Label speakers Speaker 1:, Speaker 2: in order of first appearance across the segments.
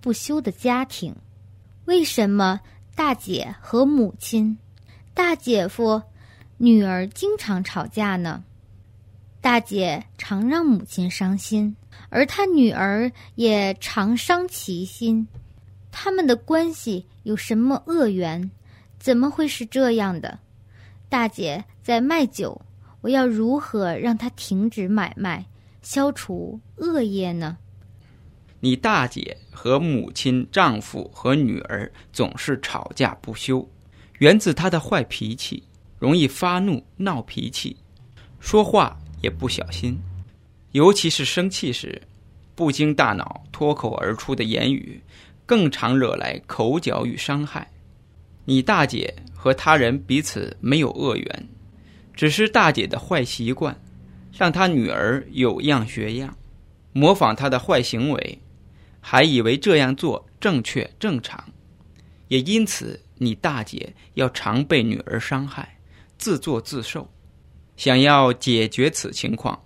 Speaker 1: 不休的家庭。为什么大姐和母亲、大姐夫、女儿经常吵架呢？大姐常让母亲伤心，而她女儿也常伤其心。他们的关系有什么恶缘？怎么会是这样的？大姐在卖酒，我要如何让她停止买卖，消除恶业呢？
Speaker 2: 你大姐和母亲、丈夫和女儿总是吵架不休，源自她的坏脾气，容易发怒、闹脾气，说话也不小心，尤其是生气时，不经大脑脱口而出的言语，更常惹来口角与伤害。你大姐和他人彼此没有恶缘，只是大姐的坏习惯，让她女儿有样学样，模仿她的坏行为。还以为这样做正确正常，也因此你大姐要常被女儿伤害，自作自受。想要解决此情况，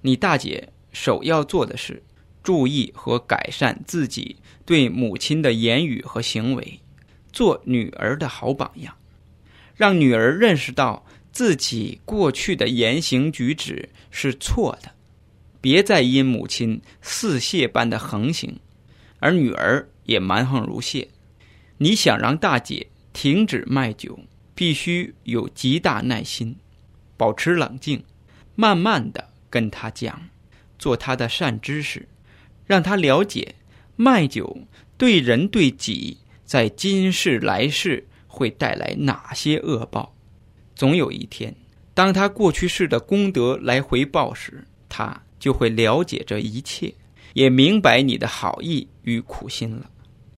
Speaker 2: 你大姐首要做的是注意和改善自己对母亲的言语和行为，做女儿的好榜样，让女儿认识到自己过去的言行举止是错的，别再因母亲似泄般的横行。而女儿也蛮横如蟹，你想让大姐停止卖酒，必须有极大耐心，保持冷静，慢慢的跟她讲，做她的善知识，让她了解卖酒对人对己在今世来世会带来哪些恶报。总有一天，当他过去世的功德来回报时，他就会了解这一切。也明白你的好意与苦心了。